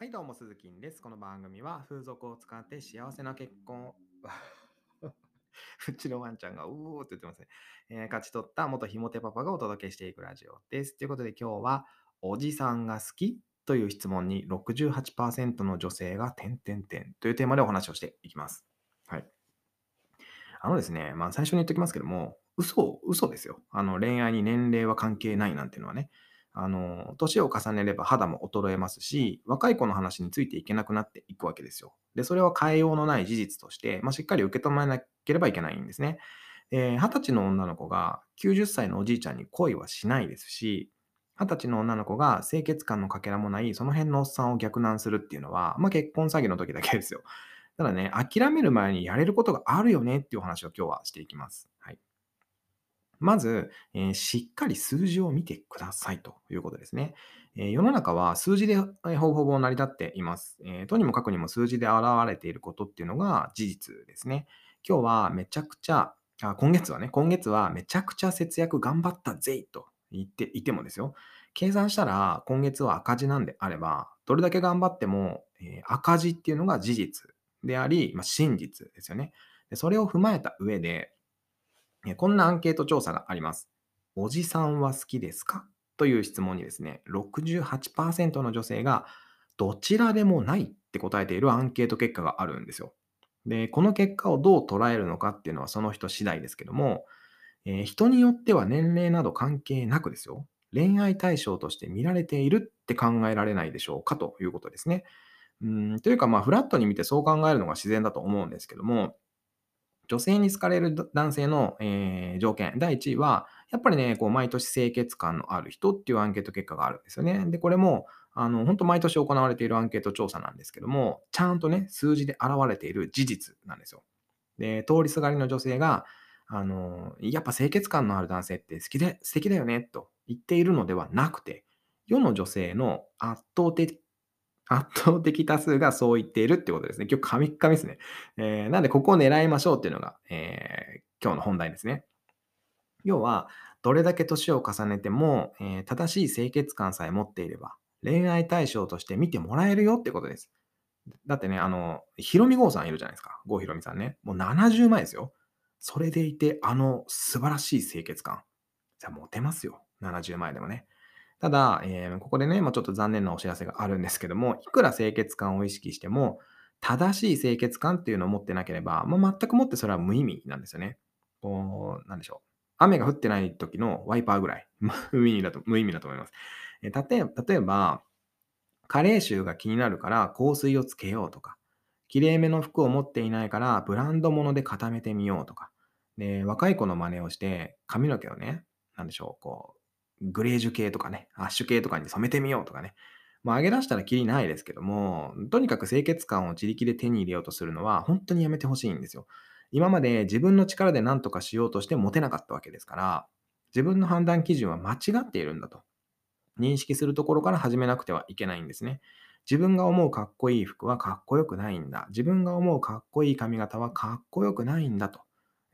はい、どうも、鈴木です。この番組は風俗を使って幸せな結婚を、うちのワンちゃんがうおーって言ってますね。えー勝ち取った元ひもてパパがお届けしていくラジオです。ということで今日は、おじさんが好きという質問に68%の女性が点々点というテーマでお話をしていきます。はい。あのですね、まあ最初に言っておきますけども、嘘、嘘ですよ。あの恋愛に年齢は関係ないなんていうのはね。あの、年を重ねれば肌も衰えますし、若い子の話についていけなくなっていくわけですよ。で、それは変えようのない事実として、まあ、しっかり受け止めなければいけないんですね。で、20歳の女の子が90歳のおじいちゃんに恋はしないですし、20歳の女の子が清潔感のかけらもないその辺のおっさんを逆難するっていうのは、まあ、結婚詐欺の時だけですよ。ただね、諦める前にやれることがあるよねっていう話を今日はしていきます。はい。まず、えーしっかり数字を見てくださいということですね。えー世の中は数字でえーほぼほぼ成り立っています。えーとにもかくにも数字で現れていることっていうのが事実ですね。今日はめちゃくちゃ、あ今月はね、今月はめちゃくちゃ節約頑張ったぜと言っていてもですよ。計算したら今月は赤字なんであれば、どれだけ頑張っても、えー赤字っていうのが事実であり、まあ、真実ですよね。でそれを踏まえた上で、こんなアンケート調査があります。おじさんは好きですか？という質問にですね、68%の女性がどちらでもないって答えているアンケート結果があるんですよ。で、この結果をどう捉えるのかっていうのはその人次第ですけども、えー人によっては年齢など関係なくですよ。恋愛対象として見られているって考えられないでしょうかということですね。うんというか、まあ、フラットに見てそう考えるのが自然だと思うんですけども、女性に好かれる男性の、えー条件、第1位は、やっぱりね、こう毎年清潔感のある人っていうアンケート結果があるんですよね。で、これも、あの、本当毎年行われているアンケート調査なんですけども、ちゃんとね、数字で現れている事実なんですよ。で、通りすがりの女性が、あの、やっぱ清潔感のある男性って好きで、素敵だよね、と言っているのではなくて、世の女性の圧倒的、圧倒的多数がそう言っているってことですね。今日、カミッカミですね。えーなんで、ここを狙いましょうっていうのが、えー今日の本題ですね。要は、どれだけ年を重ねても、えー正しい清潔感さえ持っていれば、恋愛対象として見てもらえるよってことです。だってね、あの、ひろみ郷さんいるじゃないですか。郷ひろみさんね。もう70前ですよ。それでいて、あの素晴らしい清潔感。じゃあ、モテますよ。70前でもね。ただ、えーここでね、まあ、ちょっと残念なお知らせがあるんですけども、いくら清潔感を意識しても、正しい清潔感っていうのを持ってなければ、まあ、全くもってそれは無意味なんですよね。こう、なんでしょう。雨が降ってない時のワイパーぐらい、無意味だと無意味だと思います。えー例え例えば、加齢臭が気になるから香水をつけようとか、きれいめの服を持っていないからブランド物で固めてみようとか、で、若い子の真似をして髪の毛をね、なんでしょう、こう、グレージュ系とかね、アッシュ系とかに染めてみようとかね。まあ、上げ出したらきりないですけども、とにかく清潔感を自力で手に入れようとするのは本当にやめてほしいんですよ。今まで自分の力で何とかしようとしてモテなかったわけですから、自分の判断基準は間違っているんだと。認識するところから始めなくてはいけないんですね。自分が思うかっこいい服はかっこよくないんだ。自分が思うかっこいい髪型はかっこよくないんだと。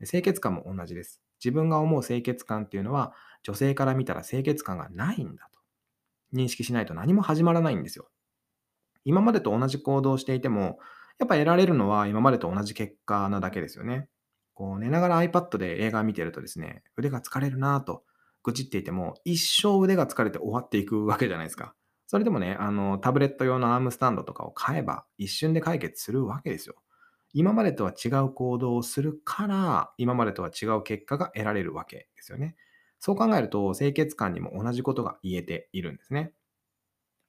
清潔感も同じです。自分が思う清潔感っていうのは女性から見たら清潔感がないんだと。認識しないと何も始まらないんですよ。今までと同じ行動をしていても、やっぱ得られるのは今までと同じ結果なだけですよね。こう寝ながら iPad で映画見てるとですね、腕が疲れるなと愚痴っていても、一生腕が疲れて終わっていくわけじゃないですか。それでもね、あの、タブレット用のアームスタンドとかを買えば一瞬で解決するわけですよ。今までとは違う行動をするから、今までとは違う結果が得られるわけですよね。そう考えると、清潔感にも同じことが言えているんですね。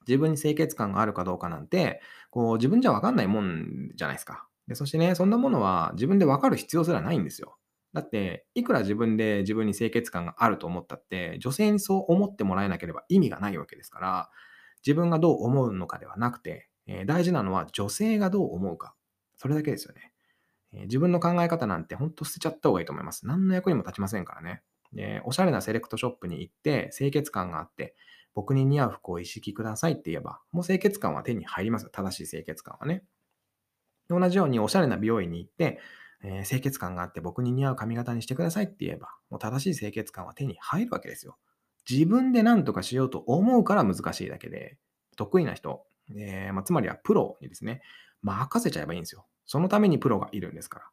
自分に清潔感があるかどうかなんて、こう自分じゃわかんないもんじゃないですか。でそしてね、そんなものは自分でわかる必要すらないんですよ。だって、いくら自分で自分に清潔感があると思ったって、女性にそう思ってもらえなければ意味がないわけですから、自分がどう思うのかではなくて、えー大事なのは女性がどう思うか。それだけですよね。えー自分の考え方なんて本当捨てちゃった方がいいと思います。何の役にも立ちませんからね。でおしゃれなセレクトショップに行って清潔感があって、僕に似合う服を意識くださいって言えば、もう清潔感は手に入ります。正しい清潔感はね。同じようにおしゃれな美容院に行って、えー清潔感があって僕に似合う髪型にしてくださいって言えば、もう正しい清潔感は手に入るわけですよ。自分で何とかしようと思うから難しいだけで、得意な人、えーまあ、つまりはプロにですね、任せちゃえばいいんですよ。そのためにプロがいるんですから。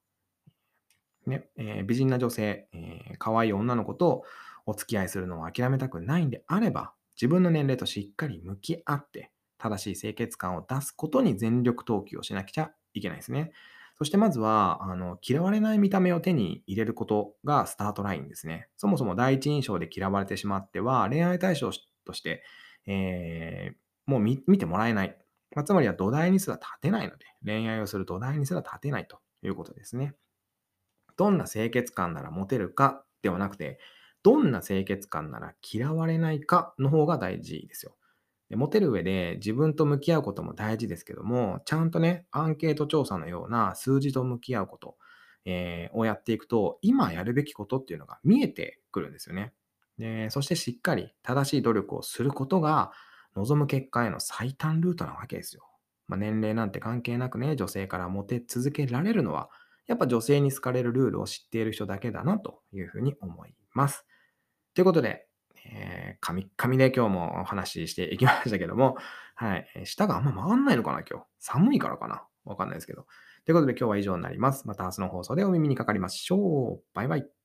ねえー美人な女性、えー可愛い女の子とお付き合いするのを諦めたくないんであれば、自分の年齢としっかり向き合って、正しい清潔感を出すことに全力投球をしなくちゃいけないですね。そしてまずは、あの嫌われない見た目を手に入れることがスタートラインですね。そもそも第一印象で嫌われてしまっては、恋愛対象として、えーもう見見てもらえない。まあつまりは土台にすら立てないので、恋愛をする土台にすら立てないということですね。どんな清潔感ならモテるかではなくて、どんな清潔感なら嫌われないかの方が大事ですよ。でモテる上で自分と向き合うことも大事ですけども、ちゃんとね、アンケート調査のような数字と向き合うこと、えーをやっていくと、今やるべきことっていうのが見えてくるんですよね。でそしてしっかり正しい努力をすることが、望む結果への最短ルートなわけですよ。まあ、年齢なんて関係なくね、女性からモテ続けられるのは、やっぱ女性に好かれるルールを知っている人だけだなというふうに思います。ということで、えー、神々で今日もお話ししていきましたけども、はい。えー舌があんま回んないのかな、今日。寒いからかな。わかんないですけど。ということで今日は以上になります。また明日の放送でお耳にかかりましょう。バイバイ。